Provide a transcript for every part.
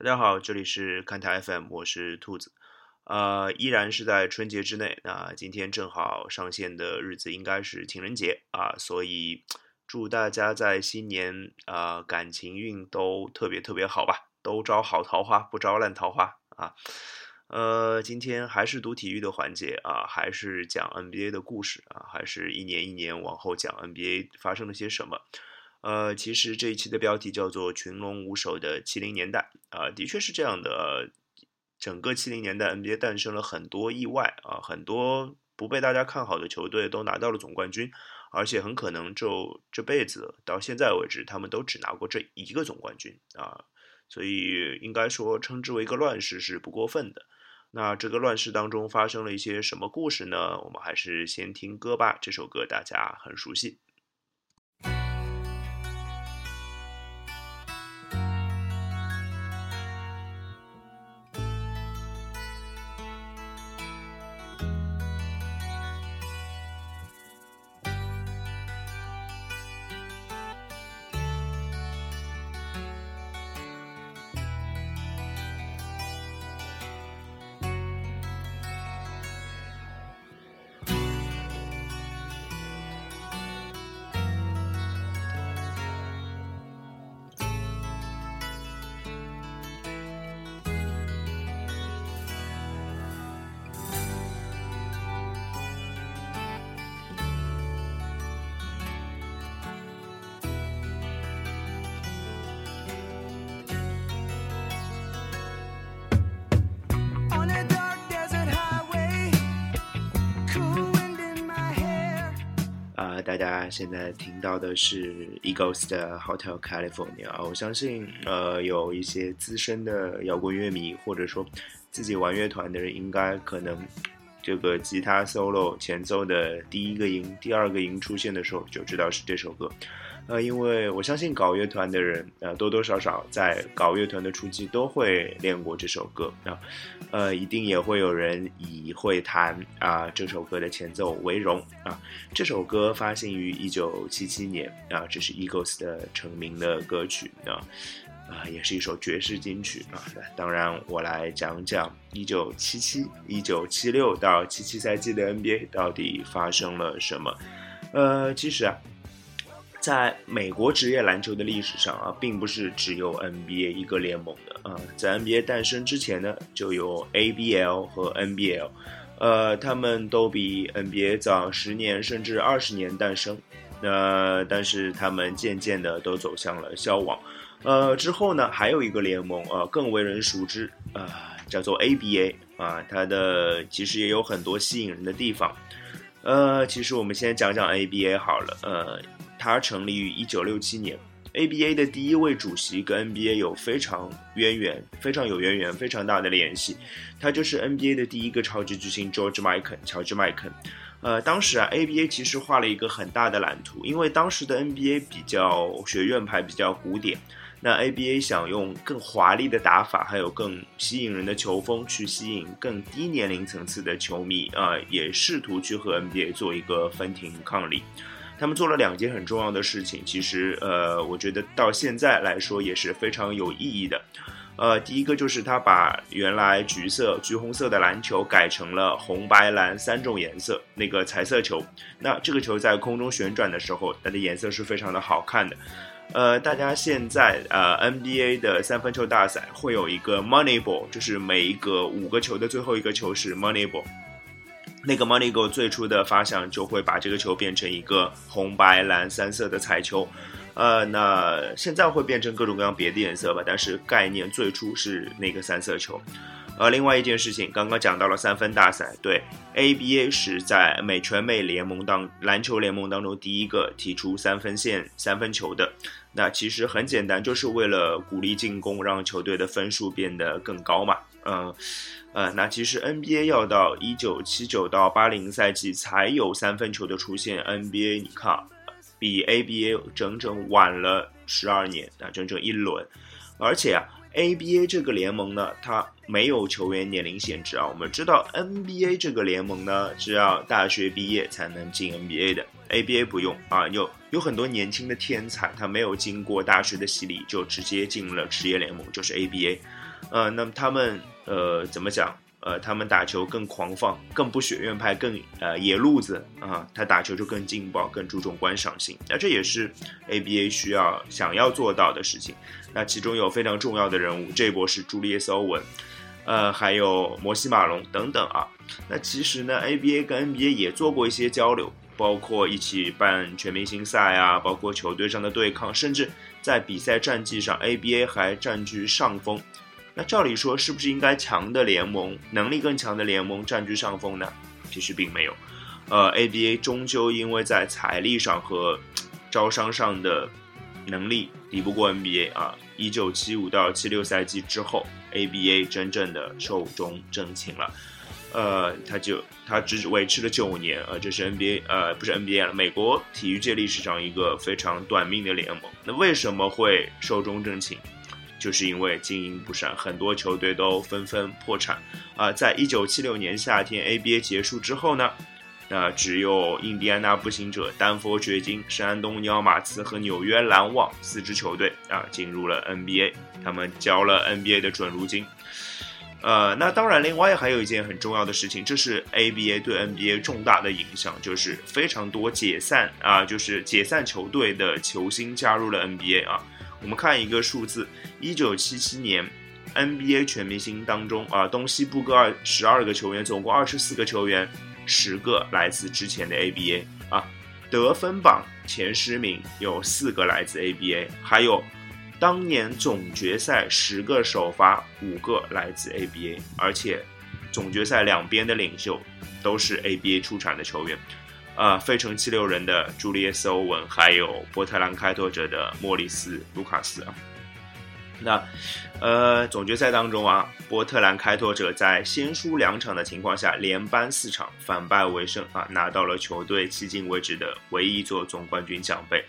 大家好，这里是看台 FM，我是兔子，呃，依然是在春节之内。那今天正好上线的日子应该是情人节啊，所以祝大家在新年啊感情运都特别特别好吧，都招好桃花，不招烂桃花啊。呃，今天还是读体育的环节啊，还是讲 NBA 的故事啊，还是一年一年往后讲 NBA 发生了些什么。呃，其实这一期的标题叫做“群龙无首的七零年代”啊，的确是这样的。整个七零年代 NBA 诞生了很多意外啊，很多不被大家看好的球队都拿到了总冠军，而且很可能就这辈子到现在为止，他们都只拿过这一个总冠军啊，所以应该说称之为一个乱世是不过分的。那这个乱世当中发生了一些什么故事呢？我们还是先听歌吧，这首歌大家很熟悉。大家现在听到的是 Eagles 的 Hotel California。我相信，呃，有一些资深的摇滚乐迷，或者说自己玩乐团的人，应该可能这个吉他 solo 前奏的第一个音、第二个音出现的时候，就知道是这首歌。呃，因为我相信搞乐团的人，呃，多多少少在搞乐团的初期都会练过这首歌啊，呃，一定也会有人以会弹啊这首歌的前奏为荣啊。这首歌发行于一九七七年啊，这是 Eagles 的成名的歌曲啊，啊，也是一首爵士金曲啊。当然，我来讲讲一九七七、一九七六到七七赛季的 NBA 到底发生了什么。呃，其实啊。在美国职业篮球的历史上啊，并不是只有 NBA 一个联盟的啊。在 NBA 诞生之前呢，就有 ABL 和 NBL，呃，他们都比 NBA 早十年甚至二十年诞生。那但是他们渐渐的都走向了消亡。呃，之后呢，还有一个联盟啊，更为人熟知啊，叫做 ABA 啊，它的其实也有很多吸引人的地方。呃，其实我们先讲讲 ABA 好了，呃。它成立于一九六七年，ABA 的第一位主席跟 NBA 有非常渊源，非常有渊源，非常大的联系。他就是 NBA 的第一个超级巨星 George michen 乔治麦肯。呃，当时啊，ABA 其实画了一个很大的蓝图，因为当时的 NBA 比较学院派，比较古典。那 ABA 想用更华丽的打法，还有更吸引人的球风，去吸引更低年龄层次的球迷啊，也试图去和 NBA 做一个分庭抗礼。他们做了两件很重要的事情，其实，呃，我觉得到现在来说也是非常有意义的。呃，第一个就是他把原来橘色、橘红色的篮球改成了红、白、蓝三种颜色，那个彩色球。那这个球在空中旋转的时候，它的颜色是非常的好看的。呃，大家现在呃 NBA 的三分球大赛会有一个 Money Ball，就是每一个五个球的最后一个球是 Money Ball。那个 Money Go 最初的发想就会把这个球变成一个红白蓝三色的彩球，呃，那现在会变成各种各样别的颜色吧，但是概念最初是那个三色球。呃，另外一件事情，刚刚讲到了三分大赛，对 ABA 是在美全美联盟当篮球联盟当中第一个提出三分线三分球的。那其实很简单，就是为了鼓励进攻，让球队的分数变得更高嘛。嗯。呃那其实 NBA 要到一九七九到八零赛季才有三分球的出现，NBA 你看，比 ABA 整整晚了十二年，啊，整整一轮。而且啊 ABA 这个联盟呢，它没有球员年龄限制啊。我们知道 NBA 这个联盟呢，是要大学毕业才能进 NBA 的，ABA 不用啊。有有很多年轻的天才，他没有经过大学的洗礼，就直接进了职业联盟，就是 ABA。呃，那么他们呃怎么讲？呃，他们打球更狂放，更不学院派，更呃野路子啊。他打球就更劲爆，更注重观赏性。那这也是 ABA 需要想要做到的事情。那其中有非常重要的人物，这一波是朱利叶斯·欧文，呃，还有摩西·马龙等等啊。那其实呢，ABA 跟 NBA 也做过一些交流，包括一起办全明星赛啊，包括球队上的对抗，甚至在比赛战绩上，ABA 还占据上风。那照理说，是不是应该强的联盟、能力更强的联盟占据上风呢？其实并没有。呃，ABA 终究因为在财力上和招商上的能力抵不过 NBA 啊。一九七五到七六赛季之后，ABA 真正的寿终正寝了。呃，他就他只维持了九年，呃，这是 NBA 呃不是 NBA 了，美国体育界历史上一个非常短命的联盟。那为什么会寿终正寝？就是因为经营不善，很多球队都纷纷破产。啊，在一九七六年夏天 ABA 结束之后呢，那只有印第安纳步行者、丹佛掘金、山东尼奥马刺和纽约篮网四支球队啊进入了 NBA，他们交了 NBA 的准入金。呃，那当然，另外还有一件很重要的事情，这是 ABA 对 NBA 重大的影响，就是非常多解散啊，就是解散球队的球星加入了 NBA 啊。我们看一个数字，一九七七年 NBA 全明星当中啊，东西部各二十二个球员，总共二十四个球员，十个来自之前的 ABA 啊。得分榜前十名有四个来自 ABA，还有当年总决赛十个首发五个来自 ABA，而且总决赛两边的领袖都是 ABA 出产的球员。啊，费城七六人的朱利叶斯·欧文，还有波特兰开拓者的莫里斯·卢卡斯啊。那，呃，总决赛当中啊，波特兰开拓者在先输两场的情况下，连扳四场，反败为胜啊，拿到了球队迄今为止的唯一一座总冠军奖杯。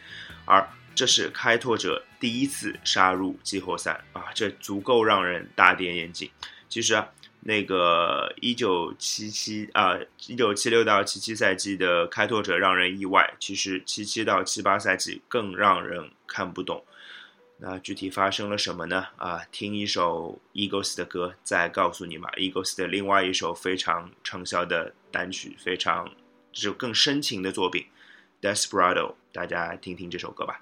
而这是开拓者第一次杀入季后赛啊，这足够让人大跌眼镜。其实啊。那个一九七七啊，一九七六到七七赛季的开拓者让人意外，其实七七到七八赛季更让人看不懂。那具体发生了什么呢？啊，听一首 Eagles 的歌，再告诉你吧。Eagles 的另外一首非常畅销的单曲，非常就更深情的作品《Desperado》，大家听听这首歌吧。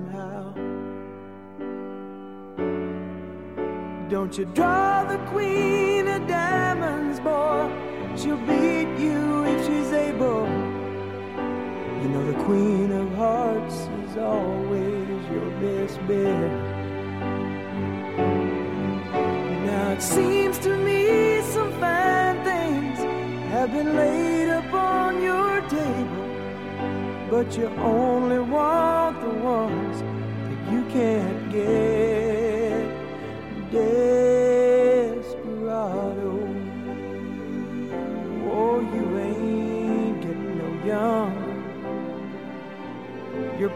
Don't you draw the queen of diamonds, boy. She'll beat you if she's able. You know the queen of hearts is always your best bet. Now it seems to me some fine things have been laid upon your table, but you only want the ones that you can't get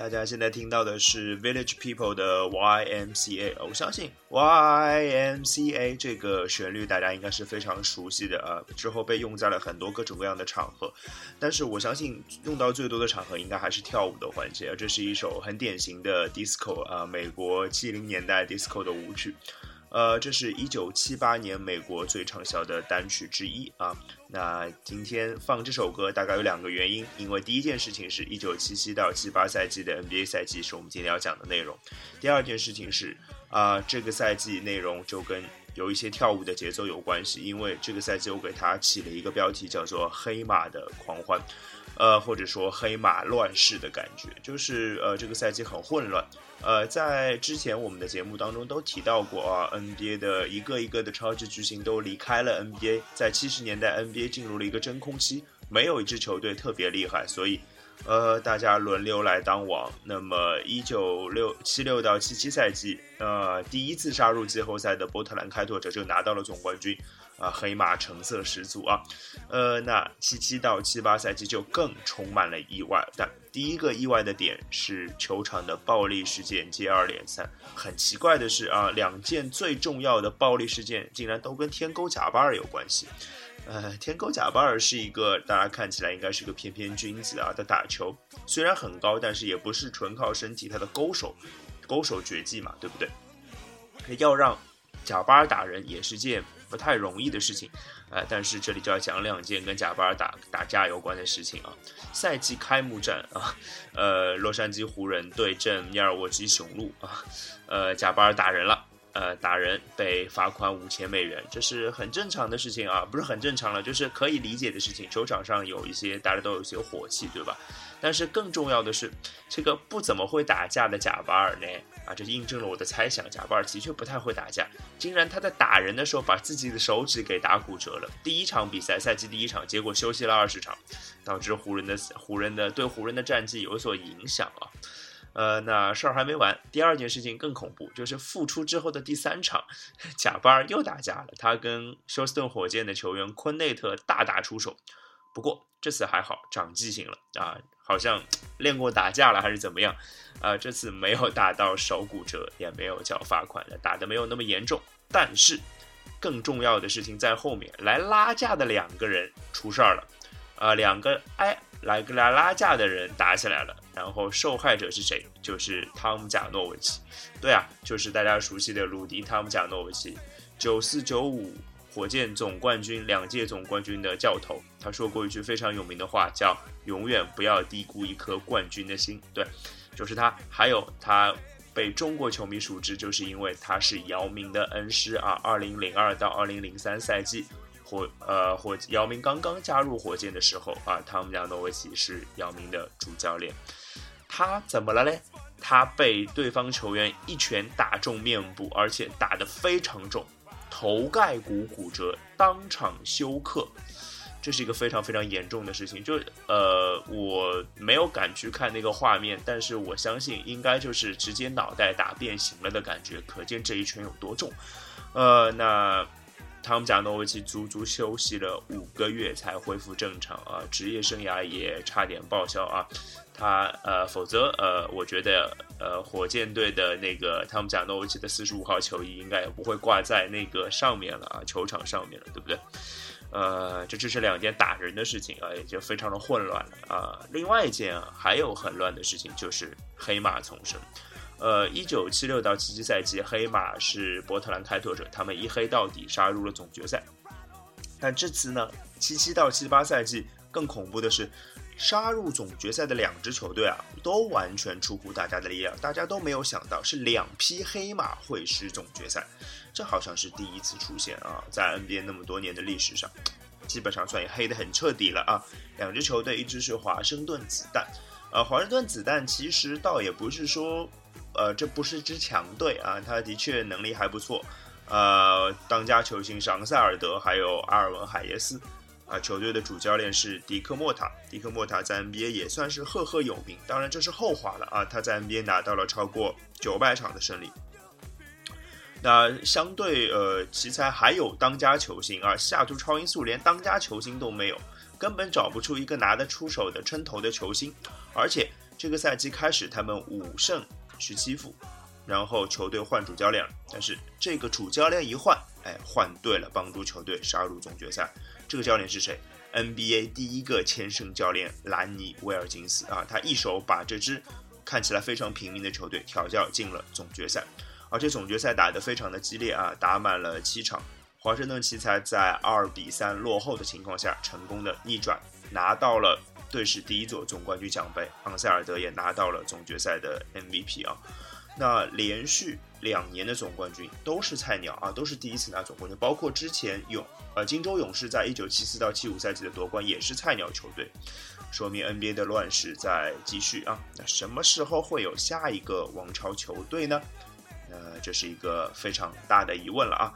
大家现在听到的是 Village People 的 YMCA，我相信 YMCA 这个旋律大家应该是非常熟悉的啊、之后被用在了很多各种各样的场合，但是我相信用到最多的场合应该还是跳舞的环节，这是一首很典型的 disco 啊、美国七零年代 disco 的舞曲。呃，这是一九七八年美国最畅销的单曲之一啊。那今天放这首歌大概有两个原因，因为第一件事情是一九七七到七八赛季的 NBA 赛季是我们今天要讲的内容，第二件事情是啊、这个赛季内容就跟有一些跳舞的节奏有关系，因为这个赛季我给它起了一个标题叫做“黑马的狂欢”。呃，或者说黑马乱世的感觉，就是呃这个赛季很混乱。呃，在之前我们的节目当中都提到过啊，NBA 的一个一个的超级巨星都离开了 NBA，在七十年代 NBA 进入了一个真空期，没有一支球队特别厉害，所以呃大家轮流来当王。那么一九六七六到七七赛季，呃第一次杀入季后赛的波特兰开拓者就拿到了总冠军。啊，黑马成色十足啊，呃，那七七到七八赛季就更充满了意外。但第一个意外的点是球场的暴力事件接二连三。很奇怪的是啊，两件最重要的暴力事件竟然都跟天勾贾巴尔有关系。呃，天勾贾巴尔是一个大家看起来应该是个翩翩君子啊，他打球虽然很高，但是也不是纯靠身体，他的勾手，勾手绝技嘛，对不对？要让贾巴尔打人也是件不太容易的事情，呃，但是这里就要讲两件跟贾巴尔打打架有关的事情啊。赛季开幕战啊，呃，洛杉矶湖人对阵尼尔沃基雄鹿啊，呃，贾巴尔打人了。呃，打人被罚款五千美元，这是很正常的事情啊，不是很正常了，就是可以理解的事情。球场上有一些大家都有一些火气，对吧？但是更重要的是，这个不怎么会打架的贾巴尔呢，啊，这印证了我的猜想，贾巴尔的确不太会打架。竟然他在打人的时候把自己的手指给打骨折了。第一场比赛，赛季第一场，结果休息了二十场，导致湖人的湖人的对湖人的战绩有所影响啊。呃，那事儿还没完，第二件事情更恐怖，就是复出之后的第三场，贾巴尔又打架了，他跟休斯顿火箭的球员昆内特大打出手。不过这次还好，长记性了啊，好像 练过打架了还是怎么样，啊，这次没有打到手骨折，也没有叫罚款的，打的没有那么严重。但是更重要的事情在后面，来拉架的两个人出事儿了，啊，两个哎来个来拉架的人打起来了，然后受害者是谁？就是汤姆贾诺维奇，对啊，就是大家熟悉的鲁迪汤姆贾诺维奇，九四九五火箭总冠军两届总冠军的教头，他说过一句非常有名的话，叫“永远不要低估一颗冠军的心”。对，就是他。还有他被中国球迷熟知，就是因为他是姚明的恩师啊。二零零二到二零零三赛季，火呃火姚明刚刚加入火箭的时候啊，汤姆·加诺维奇是姚明的主教练。他怎么了嘞？他被对方球员一拳打中面部，而且打得非常重。头盖骨骨折，当场休克，这是一个非常非常严重的事情。就呃，我没有敢去看那个画面，但是我相信应该就是直接脑袋打变形了的感觉，可见这一拳有多重。呃，那汤姆贾诺维奇足足休息了五个月才恢复正常啊，职业生涯也差点报销啊。他呃，否则呃，我觉得呃，火箭队的那个汤姆贾诺维奇的四十五号球衣应该也不会挂在那个上面了啊，球场上面了，对不对？呃，这只是两件打人的事情啊，也就非常的混乱了啊。另外一件，还有很乱的事情就是黑马丛生。呃，一九七六到七七赛季，黑马是波特兰开拓者，他们一黑到底，杀入了总决赛。但这次呢，七七到七八赛季更恐怖的是。杀入总决赛的两支球队啊，都完全出乎大家的意料，大家都没有想到是两匹黑马会师总决赛，这好像是第一次出现啊，在 NBA 那么多年的历史上，基本上算也黑的很彻底了啊。两支球队，一支是华盛顿子弹，呃，华盛顿子弹其实倒也不是说，呃，这不是支强队啊，他的确能力还不错，呃，当家球星是昂塞尔德，还有阿尔文海耶斯。啊，球队的主教练是迪克莫塔，迪克莫塔在 NBA 也算是赫赫有名。当然这是后话了啊，他在 NBA 拿到了超过九百场的胜利。那相对呃，奇才还有当家球星啊，下图超音速连当家球星都没有，根本找不出一个拿得出手的称头的球星。而且这个赛季开始，他们五胜十七负，然后球队换主教练了，但是这个主教练一换，哎，换对了，帮助球队杀入总决赛。这个教练是谁？NBA 第一个签胜教练兰尼·威尔金斯啊，他一手把这支看起来非常平民的球队调教进了总决赛，而且总决赛打得非常的激烈啊，打满了七场。华盛顿奇才在二比三落后的情况下，成功的逆转，拿到了队史第一座总冠军奖杯。昂塞尔德也拿到了总决赛的 MVP 啊。那连续两年的总冠军都是菜鸟啊，都是第一次拿总冠军，包括之前勇呃金州勇士在一九七四到七五赛季的夺冠也是菜鸟球队，说明 NBA 的乱世在继续啊。那什么时候会有下一个王朝球队呢？呃，这是一个非常大的疑问了啊。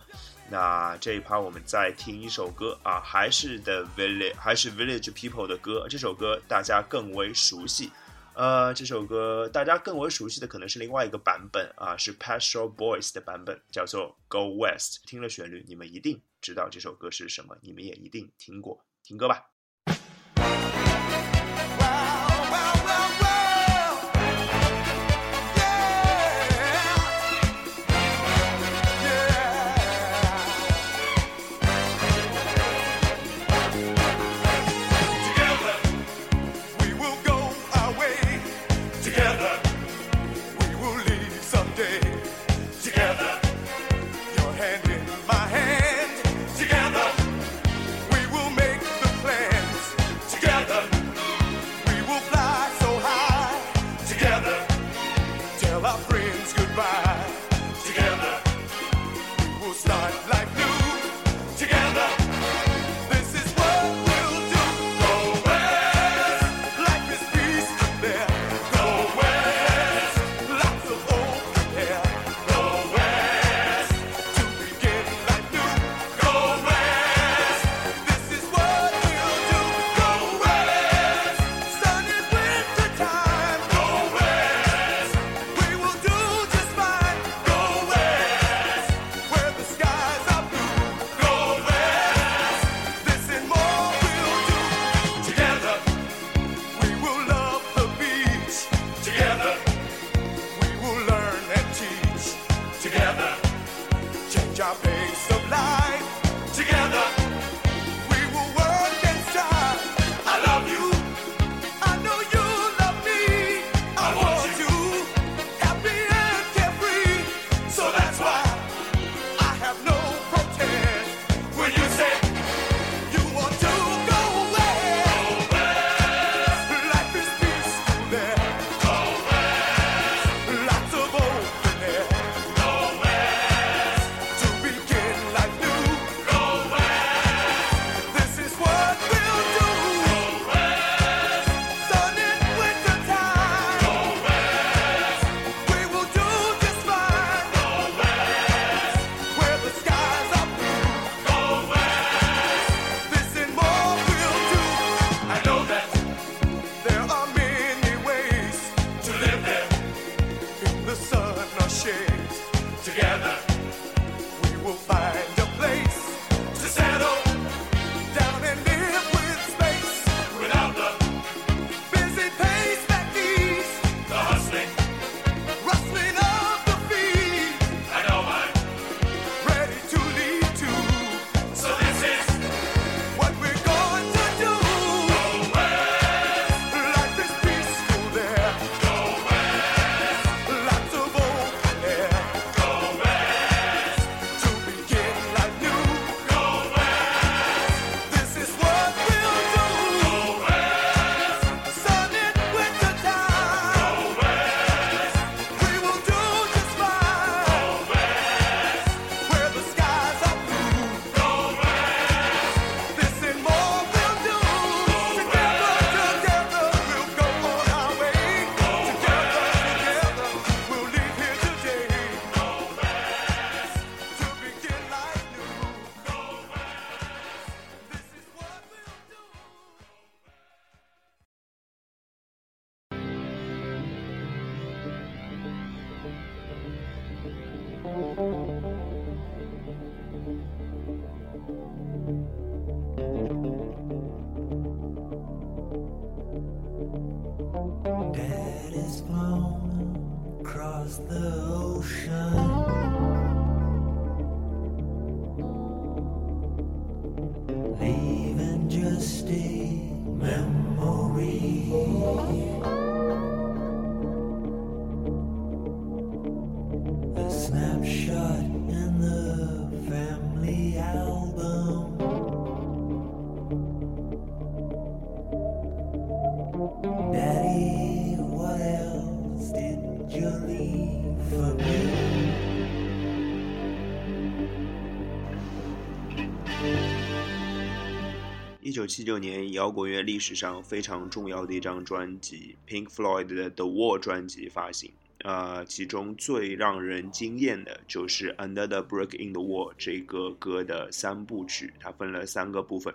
那这一趴我们再听一首歌啊，还是 The Village 还是 Village People 的歌，这首歌大家更为熟悉。呃，这首歌大家更为熟悉的可能是另外一个版本啊，是 p a s t o r Boys 的版本，叫做《Go West》。听了旋律，你们一定知道这首歌是什么，你们也一定听过。听歌吧。九七九年，摇滚乐历史上非常重要的一张专辑，Pink Floyd 的《The Wall》专辑发行。呃，其中最让人惊艳的就是《Under the Brick in the Wall》这个歌的三部曲，它分了三个部分，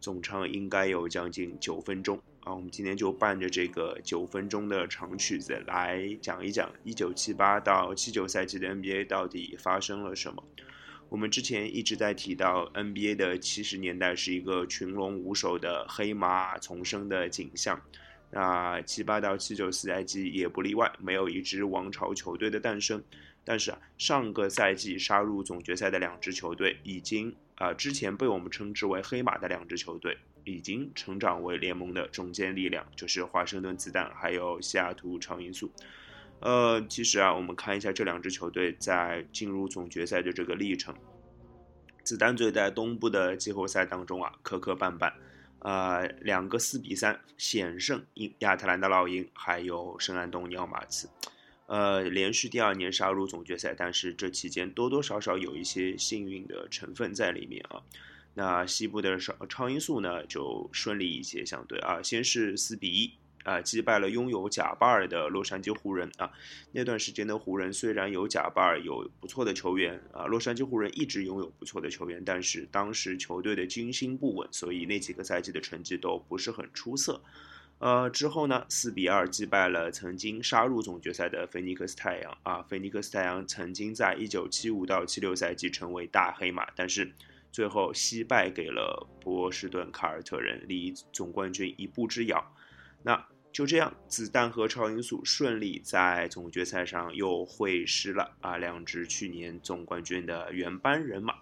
总长应该有将近九分钟啊。我们今天就伴着这个九分钟的长曲子来讲一讲一九七八到七九赛季的 NBA 到底发生了什么。我们之前一直在提到 NBA 的七十年代是一个群龙无首的黑马丛生的景象，那七八到七九四赛季也不例外，没有一支王朝球队的诞生。但是啊，上个赛季杀入总决赛的两支球队，已经啊、之前被我们称之为黑马的两支球队，已经成长为联盟的中坚力量，就是华盛顿子弹还有西雅图超音速。呃，其实啊，我们看一下这两支球队在进入总决赛的这个历程。子弹队在东部的季后赛当中啊，磕磕绊绊，呃，两个四比三险胜英亚特兰大老鹰，还有圣安东尼奥马刺，呃，连续第二年杀入总决赛，但是这期间多多少少有一些幸运的成分在里面啊。那西部的超超音速呢，就顺利一些，相对啊，先是四比一。啊，击败了拥有贾巴尔的洛杉矶湖人啊！那段时间的湖人虽然有贾巴尔，有不错的球员啊，洛杉矶湖人一直拥有不错的球员，但是当时球队的军心不稳，所以那几个赛季的成绩都不是很出色。呃，之后呢，四比二击败了曾经杀入总决赛的菲尼克斯太阳啊！菲尼克斯太阳曾经在一九七五到七六赛季成为大黑马，但是最后惜败给了波士顿凯尔特人，离总冠军一步之遥。那就这样，子弹和超音速顺利在总决赛上又会师了啊！两支去年总冠军的原班人马。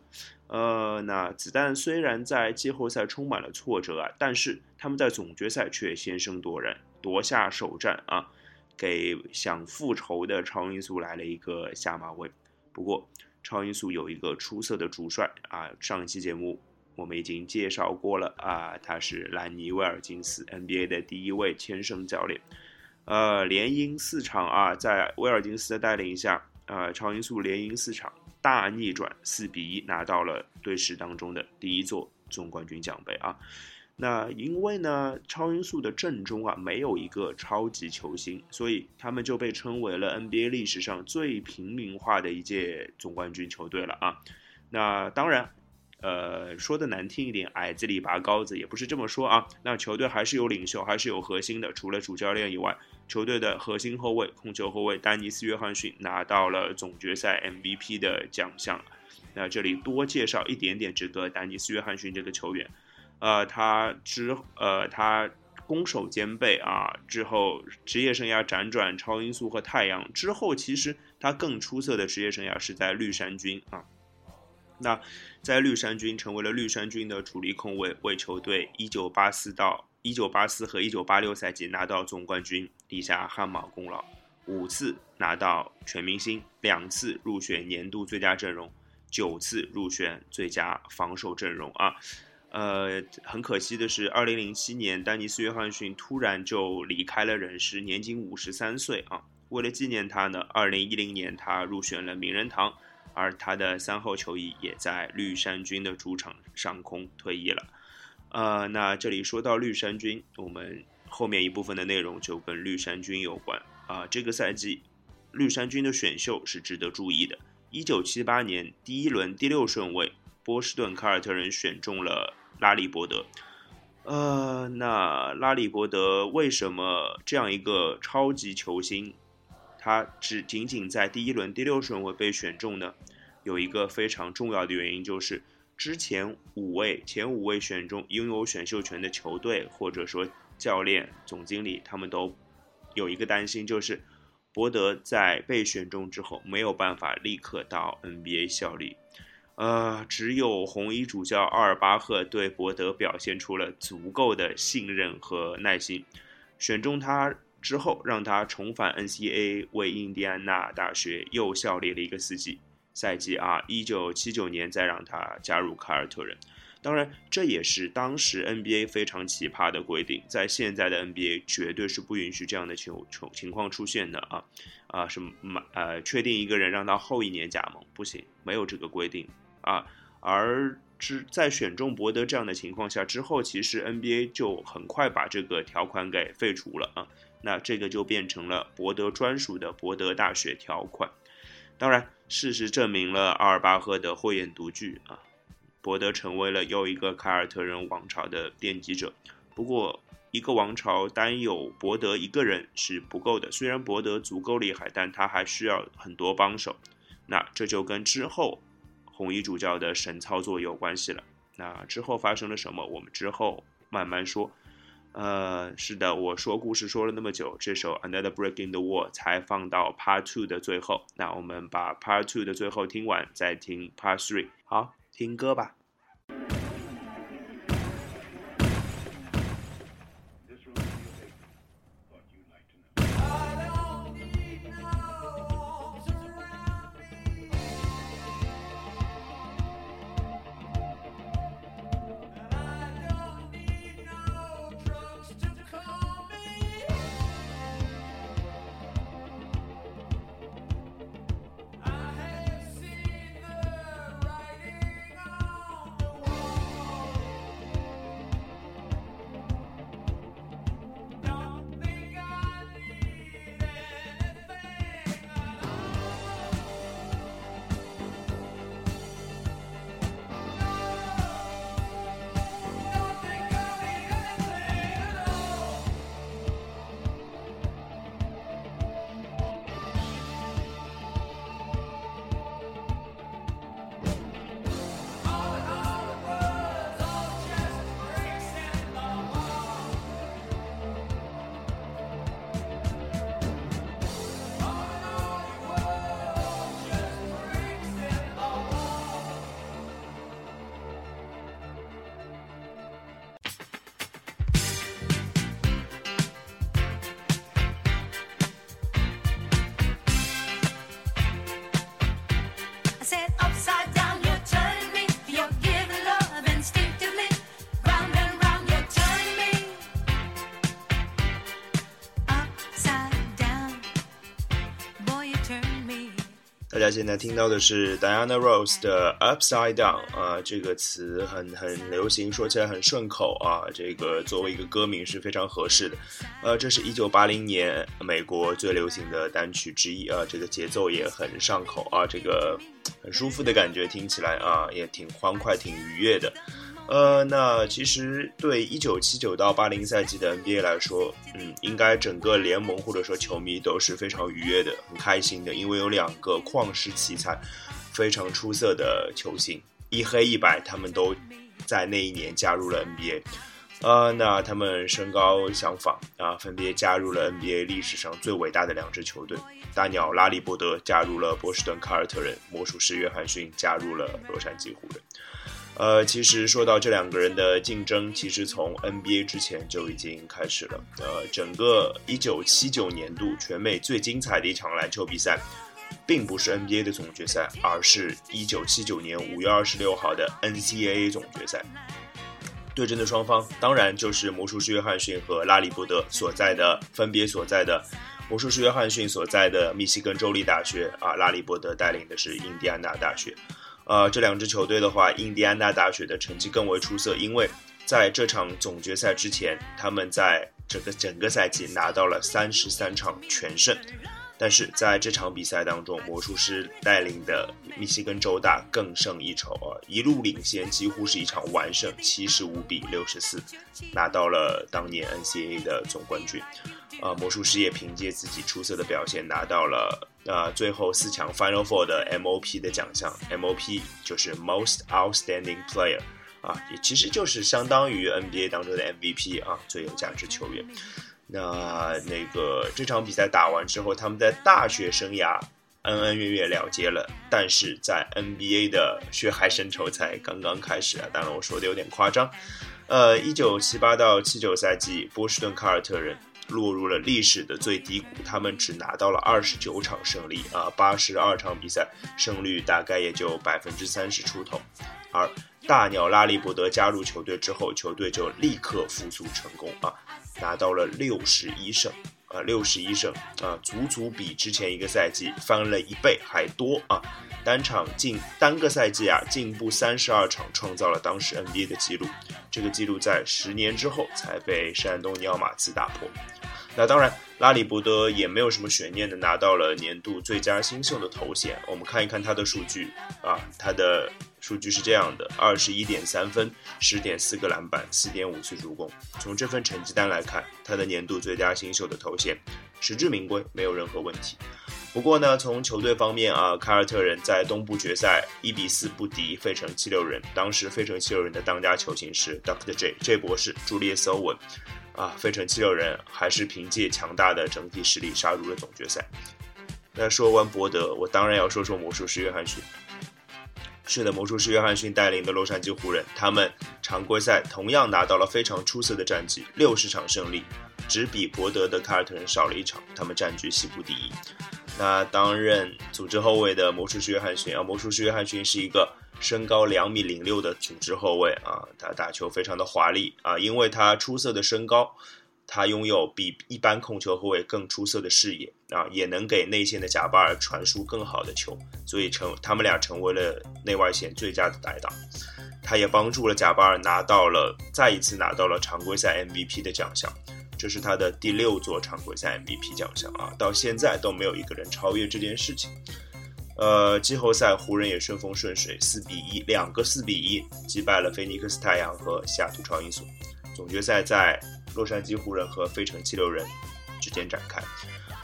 呃，那子弹虽然在季后赛充满了挫折啊，但是他们在总决赛却先声夺人，夺下首战啊，给想复仇的超音速来了一个下马威。不过，超音速有一个出色的主帅啊，上一期节目我们已经介绍过了啊，他是兰尼威尔金斯 NBA 的第一位签生教练。呃，连赢四场啊，在威尔金斯的带领下，呃，超音速连赢四场，大逆转，四比一拿到了队史当中的第一座总冠军奖杯啊。那因为呢，超音速的阵中啊没有一个超级球星，所以他们就被称为了 NBA 历史上最平民化的一届总冠军球队了啊。那当然，呃，说的难听一点，矮子里拔高子也不是这么说啊。那球队还是有领袖，还是有核心的，除了主教练以外，球队的核心后卫、控球后卫丹尼斯·约翰逊拿到了总决赛 MVP 的奖项。那这里多介绍一点点这个丹尼斯·约翰逊这个球员。呃，他之呃，他攻守兼备啊，之后职业生涯辗转超音速和太阳之后，其实他更出色的职业生涯是在绿衫军啊。那在绿衫军成为了绿衫军的主力控卫，为球队1984到1984和1986赛季拿到总冠军立下汗马功劳，五次拿到全明星，两次入选年度最佳阵容，九次入选最佳防守阵容啊。呃，很可惜的是，二零零七年，丹尼斯·约翰逊突然就离开了人世，年仅五十三岁啊。为了纪念他呢，二零一零年他入选了名人堂，而他的三号球衣也在绿衫军的主场上空退役了。呃，那这里说到绿衫军，我们后面一部分的内容就跟绿衫军有关啊。这个赛季，绿衫军的选秀是值得注意的。一九七八年第一轮第六顺位，波士顿凯尔特人选中了。拉里伯德，呃，那拉里伯德为什么这样一个超级球星他只仅仅在第一轮第六顺位被选中呢，有一个非常重要的原因就是之前五位前五位选中拥有选秀权的球队或者说教练、总经理，他们都有一个担心，就是博德在被选中之后没有办法立刻到 NBA 效力。呃，只有红衣主教奥尔巴赫对博德表现出了足够的信任和耐心，选中他之后，让他重返 NCAA，为印第安纳大学又效力了一个四季赛季啊，一九七九年再让他加入凯尔特人。当然，这也是当时 NBA 非常奇葩的规定，在现在的 NBA 绝对是不允许这样的情情情况出现的啊啊什么呃，确定一个人让他后一年加盟不行，没有这个规定。啊，而之在选中博德这样的情况下之后，其实 NBA 就很快把这个条款给废除了啊。那这个就变成了博德专属的博德大学条款。当然，事实证明了阿尔巴赫的慧眼独具啊，博德成为了又一个凯尔特人王朝的奠基者。不过，一个王朝单有博德一个人是不够的，虽然博德足够厉害，但他还需要很多帮手。那这就跟之后。红衣主教的神操作有关系了。那之后发生了什么？我们之后慢慢说。呃，是的，我说故事说了那么久，这首《Another Break in the Wall》才放到 Part Two 的最后。那我们把 Part Two 的最后听完，再听 Part Three。好，听歌吧。大家现在听到的是 Diana Rose 的 Upside Down 啊，这个词很很流行，说起来很顺口啊。这个作为一个歌名是非常合适的。呃，这是一九八零年美国最流行的单曲之一啊，这个节奏也很上口啊，这个很舒服的感觉，听起来啊也挺欢快、挺愉悦的。呃，那其实对一九七九到八零赛季的 NBA 来说，嗯，应该整个联盟或者说球迷都是非常愉悦的、很开心的，因为有两个旷世奇才，非常出色的球星，一黑一白，他们都在那一年加入了 NBA。呃，那他们身高相仿啊，分别加入了 NBA 历史上最伟大的两支球队。大鸟拉里伯德加入了波士顿凯尔特人，魔术师约翰逊加入了洛杉矶湖人。呃，其实说到这两个人的竞争，其实从 NBA 之前就已经开始了。呃，整个1979年度全美最精彩的一场篮球比赛，并不是 NBA 的总决赛，而是1979年5月26号的 NCAA 总决赛。对阵的双方当然就是魔术师约翰逊和拉里伯德所在的分别所在的魔术师约翰逊所在的密西根州立大学啊，拉里伯德带领的是印第安纳大学。呃，这两支球队的话，印第安纳大学的成绩更为出色，因为在这场总决赛之前，他们在整个整个赛季拿到了三十三场全胜。但是在这场比赛当中，魔术师带领的密西根州大更胜一筹啊，一路领先，几乎是一场完胜，七十五比六十四，拿到了当年 NCAA 的总冠军。呃，魔术师也凭借自己出色的表现拿到了呃最后四强 Final Four 的 MOP 的奖项，MOP 就是 Most Outstanding Player 啊，也其实就是相当于 NBA 当中的 MVP 啊，最有价值球员。那那个这场比赛打完之后，他们在大学生涯恩恩怨怨了结了，但是在 NBA 的血海深仇才刚刚开始啊！当然我说的有点夸张。呃，一九七八到七九赛季，波士顿凯尔特人落入了历史的最低谷，他们只拿到了二十九场胜利啊，八十二场比赛胜率大概也就百分之三十出头。而大鸟拉里伯德加入球队之后，球队就立刻复苏成功啊，拿到了六十一胜啊，六十一胜啊，足足比之前一个赛季翻了一倍还多啊！单场进单个赛季啊进步三十二场，创造了当时 NBA 的记录。这个记录在十年之后才被山东尼奥马刺打破。那当然，拉里伯德也没有什么悬念的拿到了年度最佳新秀的头衔。我们看一看他的数据啊，他的数据是这样的：二十一点三分，十点四个篮板，四点五次助攻。从这份成绩单来看，他的年度最佳新秀的头衔实至名归，没有任何问题。不过呢，从球队方面啊，凯尔特人在东部决赛一比四不敌费城七六人。当时费城七六人的当家球星是 Dr. J J 博士朱利叶斯欧文，啊，费城七六人还是凭借强大的整体实力杀入了总决赛。那说完博德，我当然要说说魔术师约翰逊。是的，魔术师约翰逊带领的洛杉矶湖人，他们常规赛同样拿到了非常出色的战绩，六十场胜利，只比伯德的凯尔特人少了一场，他们占据西部第一。那担任组织后卫的魔术师约翰逊啊，魔术师约翰逊是一个身高两米零六的组织后卫啊，他打球非常的华丽啊，因为他出色的身高，他拥有比一般控球后卫更出色的视野啊，也能给内线的贾巴尔传输更好的球，所以成他们俩成为了内外线最佳的搭档。他也帮助了贾巴尔拿到了再一次拿到了常规赛 MVP 的奖项。这是他的第六座常规赛 MVP 奖项啊，到现在都没有一个人超越这件事情。呃，季后赛湖人也顺风顺水，四比一，两个四比一击败了菲尼克斯太阳和西雅图超音速。总决赛在洛杉矶湖人和费城七六人之间展开。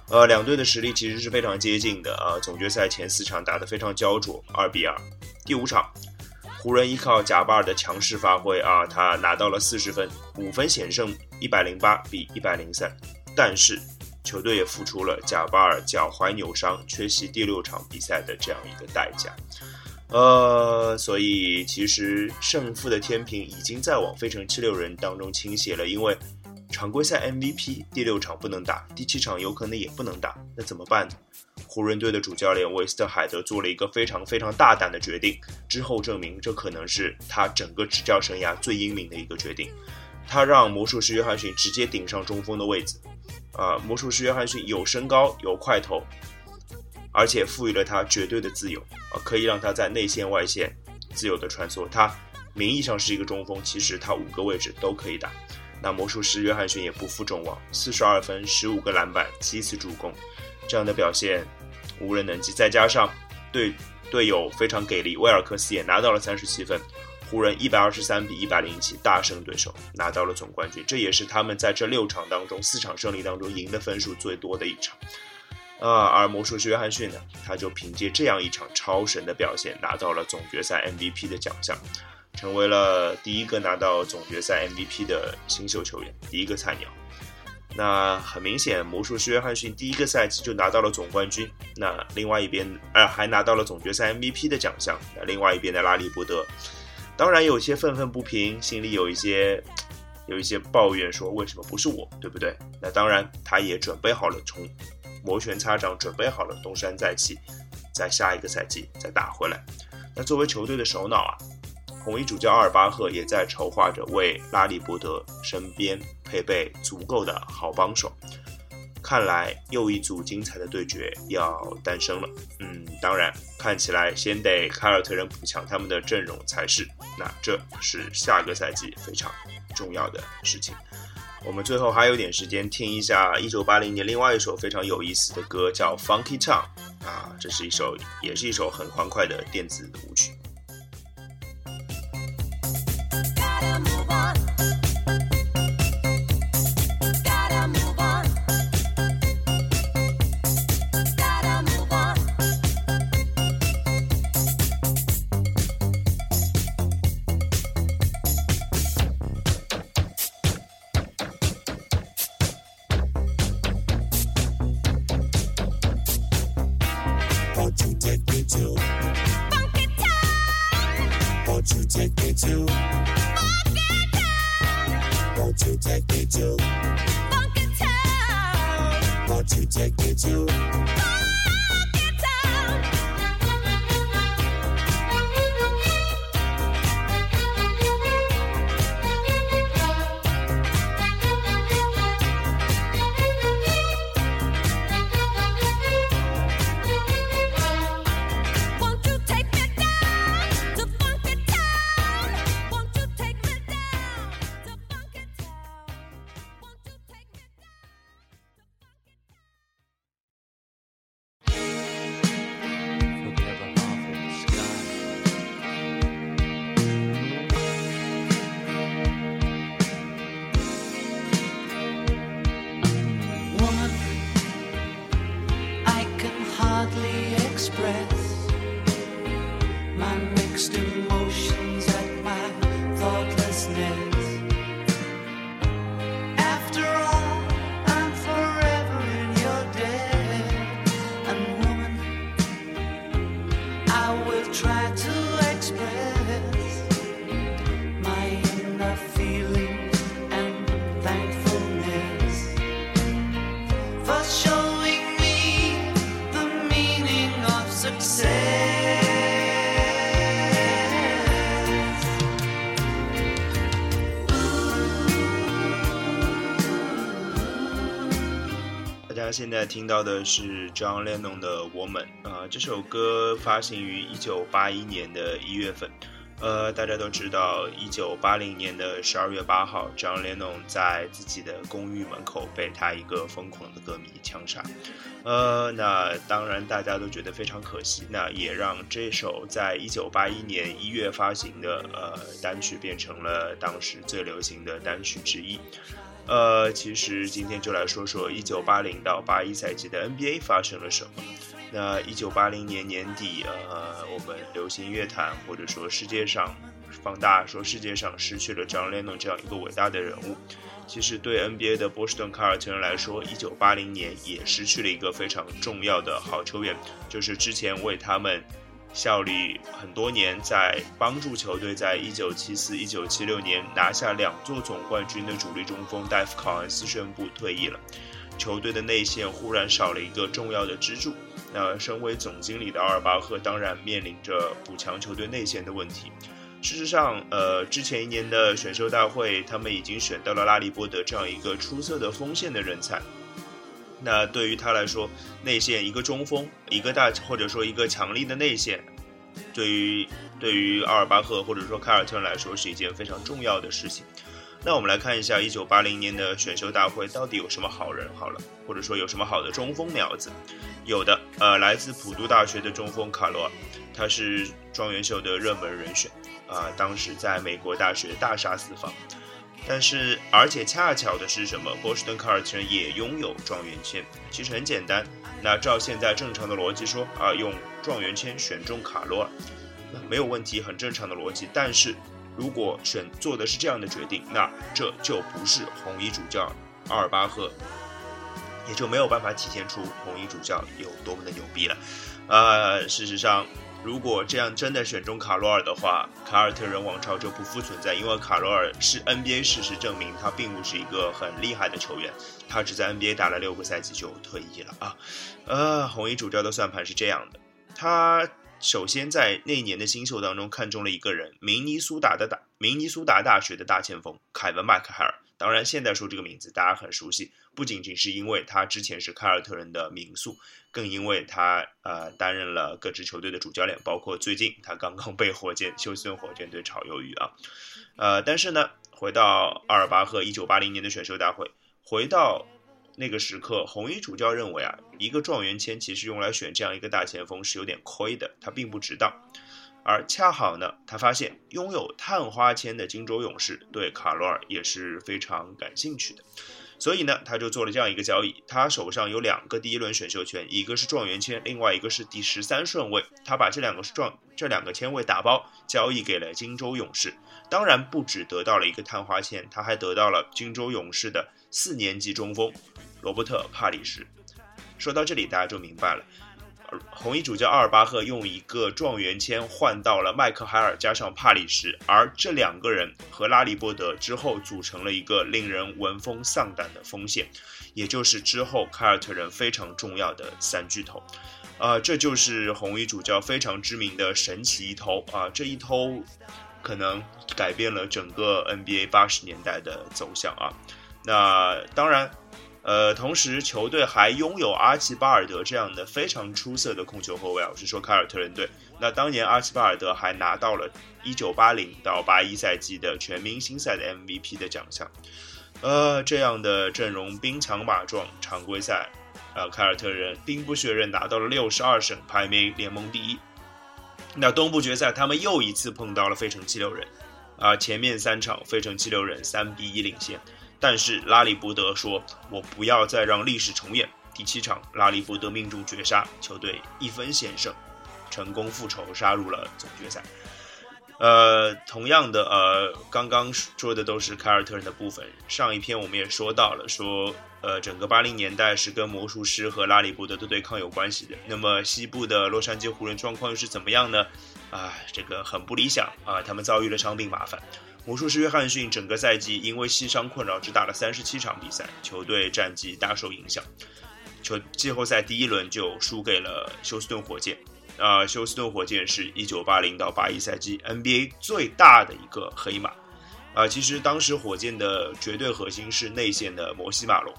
呃，两队的实力其实是非常接近的啊。总决赛前四场打得非常焦灼，二比二。第五场。湖人依靠贾巴尔的强势发挥啊，他拿到了四十分，五分险胜一百零八比一百零三。但是球队也付出了贾巴尔脚踝扭伤、缺席第六场比赛的这样一个代价。呃，所以其实胜负的天平已经在往费城七六人当中倾斜了，因为常规赛 MVP 第六场不能打，第七场有可能也不能打，那怎么办呢？湖人队的主教练韦斯特海德做了一个非常非常大胆的决定，之后证明这可能是他整个执教生涯最英明的一个决定。他让魔术师约翰逊直接顶上中锋的位置，啊，魔术师约翰逊有身高有块头，而且赋予了他绝对的自由，啊，可以让他在内线外线自由的穿梭。他名义上是一个中锋，其实他五个位置都可以打。那魔术师约翰逊也不负众望，四十二分，十五个篮板，七次助攻，这样的表现。无人能及，再加上队队友非常给力，威尔克斯也拿到了三十七分，湖人一百二十三比一百零七大胜对手，拿到了总冠军。这也是他们在这六场当中四场胜利当中赢的分数最多的一场。啊，而魔术师约翰逊呢，他就凭借这样一场超神的表现，拿到了总决赛 MVP 的奖项，成为了第一个拿到总决赛 MVP 的新秀球员，第一个菜鸟。那很明显，魔术师约翰逊第一个赛季就拿到了总冠军。那另外一边，呃，还拿到了总决赛 MVP 的奖项。那另外一边的拉里伯德，当然有些愤愤不平，心里有一些有一些抱怨，说为什么不是我，对不对？那当然，他也准备好了，从摩拳擦掌，准备好了东山再起，在下一个赛季再打回来。那作为球队的首脑啊。红衣主教阿尔巴赫也在筹划着为拉里伯德身边配备足够的好帮手，看来又一组精彩的对决要诞生了。嗯，当然，看起来先得凯尔特人补强他们的阵容才是。那这是下个赛季非常重要的事情。我们最后还有点时间，听一下一九八零年另外一首非常有意思的歌，叫《Funky Town》啊，这是一首也是一首很欢快的电子舞曲。Move on. 现在听到的是 John Lennon 的《Woman》啊、这首歌发行于一九八一年的一月份。呃，大家都知道，一九八零年的十二月八号，John Lennon 在自己的公寓门口被他一个疯狂的歌迷枪杀。呃，那当然大家都觉得非常可惜，那也让这首在一九八一年一月发行的呃单曲变成了当时最流行的单曲之一。呃，其实今天就来说说一九八零到八一赛季的 NBA 发生了什么。那一九八零年年底，呃，我们流行乐坛或者说世界上放大说世界上失去了 John Lennon 这样一个伟大的人物。其实对 NBA 的波士顿凯尔特人来说，一九八零年也失去了一个非常重要的好球员，就是之前为他们效力很多年，在帮助球队在一九七四、一九七六年拿下两座总冠军的主力中锋戴夫·考恩斯宣布退役了。球队的内线忽然少了一个重要的支柱。那身为总经理的阿尔巴赫当然面临着补强球队内线的问题。事实上，呃，之前一年的选秀大会，他们已经选到了拉里波德这样一个出色的锋线的人才。那对于他来说，内线一个中锋，一个大或者说一个强力的内线，对于对于阿尔巴赫或者说凯尔特人来说是一件非常重要的事情。那我们来看一下一九八零年的选秀大会到底有什么好人好了，或者说有什么好的中锋苗子。有的，呃，来自普渡大学的中锋卡罗尔，他是状元秀的热门人选，啊、当时在美国大学大杀四方。但是，而且恰巧的是什么？波士顿凯尔特人也拥有状元签。其实很简单，那照现在正常的逻辑说，啊、用状元签选中卡罗尔，那没有问题，很正常的逻辑。但是如果选做的是这样的决定，那这就不是红衣主教阿尔巴赫，也就没有办法体现出红衣主教有多么的牛逼了。呃，事实上，如果这样真的选中卡罗尔的话，凯尔特人王朝就不复存在，因为卡罗尔是 NBA 事实证明他并不是一个很厉害的球员，他只在 NBA 打了六个赛季就退役了啊。呃，红衣主教的算盘是这样的，他首先在那年的新秀当中看中了一个人，明尼苏达的大明尼苏达大学的大前锋凯文麦克海尔。当然，现在说这个名字大家很熟悉，不仅仅是因为他之前是凯尔特人的名宿，更因为他呃担任了各支球队的主教练，包括最近他刚刚被火箭休斯顿火箭队炒鱿鱼啊。呃，但是呢，回到阿尔巴赫一九八零年的选秀大会，回到那个时刻，红衣主教认为啊，一个状元签其实用来选这样一个大前锋是有点亏的，他并不值当。而恰好呢，他发现拥有探花签的金州勇士对卡罗尔也是非常感兴趣的，所以呢，他就做了这样一个交易。他手上有两个第一轮选秀权，一个是状元签，另外一个是第十三顺位。他把这两个状这两个签位打包交易给了金州勇士。当然，不止得到了一个探花签，他还得到了金州勇士的四年级中锋罗伯特·帕里什。说到这里，大家就明白了。红衣主教阿尔巴赫用一个状元签换到了麦克海尔加上帕里什，而这两个人和拉里波德之后组成了一个令人闻风丧胆的锋线，也就是之后凯尔特人非常重要的三巨头。啊，这就是红衣主教非常知名的神奇一偷啊！这一偷可能改变了整个 NBA 八十年代的走向啊。那当然，呃，同时球队还拥有阿奇巴尔德这样的非常出色的控球后卫啊，我是说凯尔特人队。那当年阿奇巴尔德还拿到了1980到81赛季的全明星赛的 MVP 的奖项。呃，这样的阵容兵强马壮，常规赛。呃，凯尔特人兵不血刃拿到了六十二胜，排名联盟第一。那东部决赛，他们又一次碰到了费城七六人，啊、前面三场费城七六人三比一领先，但是拉里伯德说：“我不要再让历史重演。”第七场，拉里伯德命中绝杀，球队一分险胜，成功复仇，杀入了总决赛。呃，同样的，呃，刚刚说的都是凯尔特人的部分。上一篇我们也说到了，说呃，整个八零年代是跟魔术师和拉里伯德的对抗有关系的。那么西部的洛杉矶湖人状况又是怎么样呢？啊，这个很不理想啊，他们遭遇了伤病麻烦。魔术师约翰逊整个赛季因为膝伤困扰，只打了三十七场比赛，球队战绩大受影响。球季后赛第一轮就输给了休斯顿火箭。啊，休斯顿火箭是一九八零到八一赛季 NBA 最大的一个黑马。啊，其实当时火箭的绝对核心是内线的摩西马龙。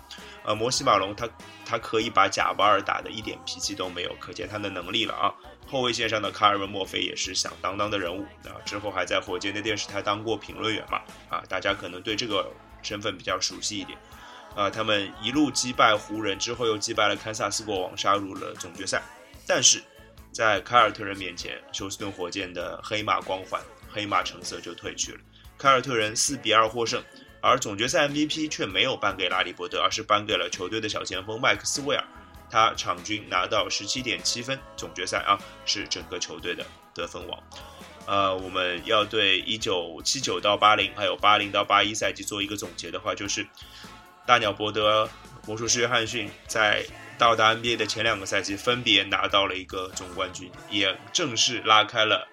呃，摩西马龙他他可以把贾巴尔打的一点脾气都没有，可见他的能力了啊。后卫线上的卡尔文·墨菲也是响当当的人物啊，之后还在火箭的电视台当过评论员嘛。啊，大家可能对这个身份比较熟悉一点。啊，他们一路击败湖人之后，又击败了堪萨斯国王，杀入了总决赛。但是在凯尔特人面前，休斯顿火箭的黑马光环、黑马成色就褪去了。凯尔特人四比二获胜，而总决赛 MVP 却没有颁给拉里伯德，而是颁给了球队的小前锋麦克斯韦尔。他场均拿到十七点七分，总决赛啊是整个球队的得分王。呃，我们要对一九七九到八零，还有八零到八一赛季做一个总结的话，就是大鸟伯德、魔术师约翰逊在到达 NBA 的前两个赛季，分别拿到了一个总冠军，也正式拉开了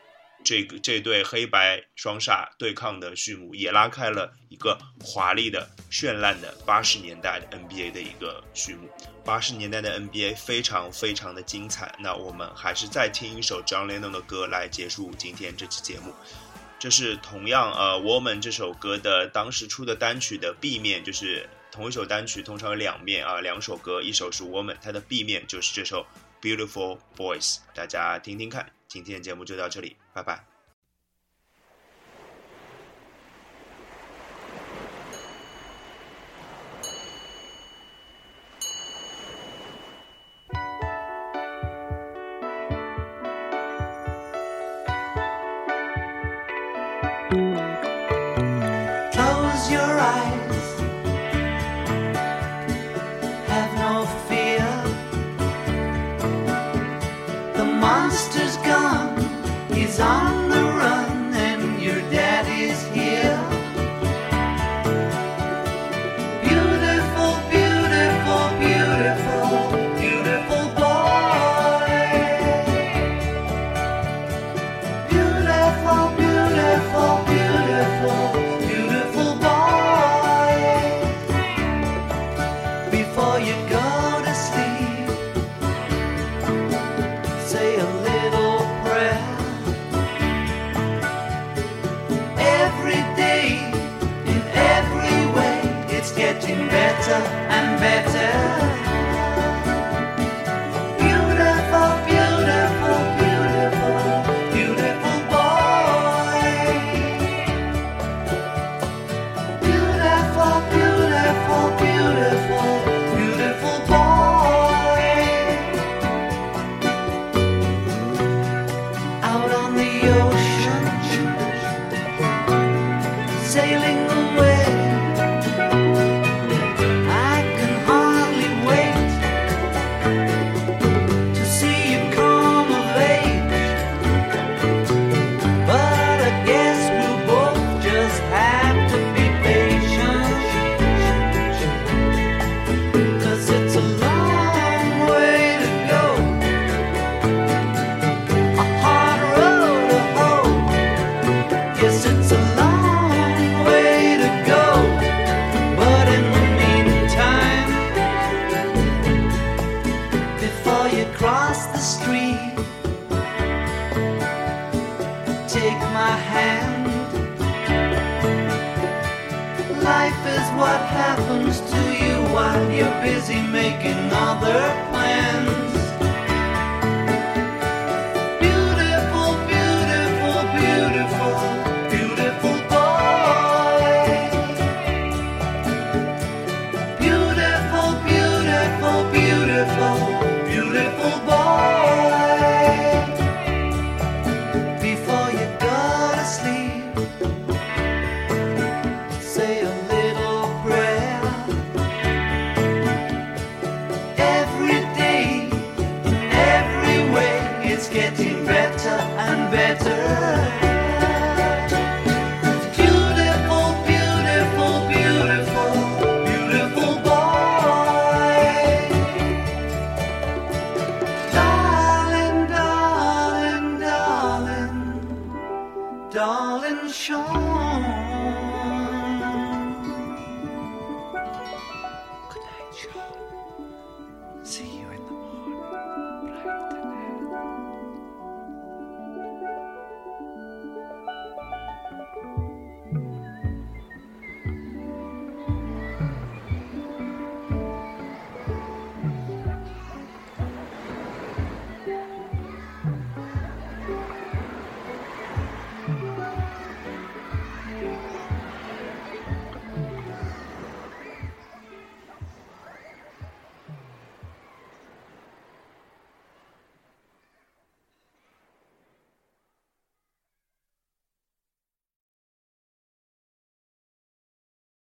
这个这对黑白双煞对抗的序幕，也拉开了一个华丽的、绚烂的八十年代的 NBA 的一个序幕。八十年代的 NBA 非常非常的精彩。那我们还是再听一首 John Lennon 的歌来结束今天这期节目。这是同样呃，Woman 这首歌的当时出的单曲的 B 面，就是同一首单曲通常有两面啊，两首歌，一首是 Woman，它的 B 面就是这首 Beautiful Boys，大家听听看。今天的节目就到这里，拜拜。treasure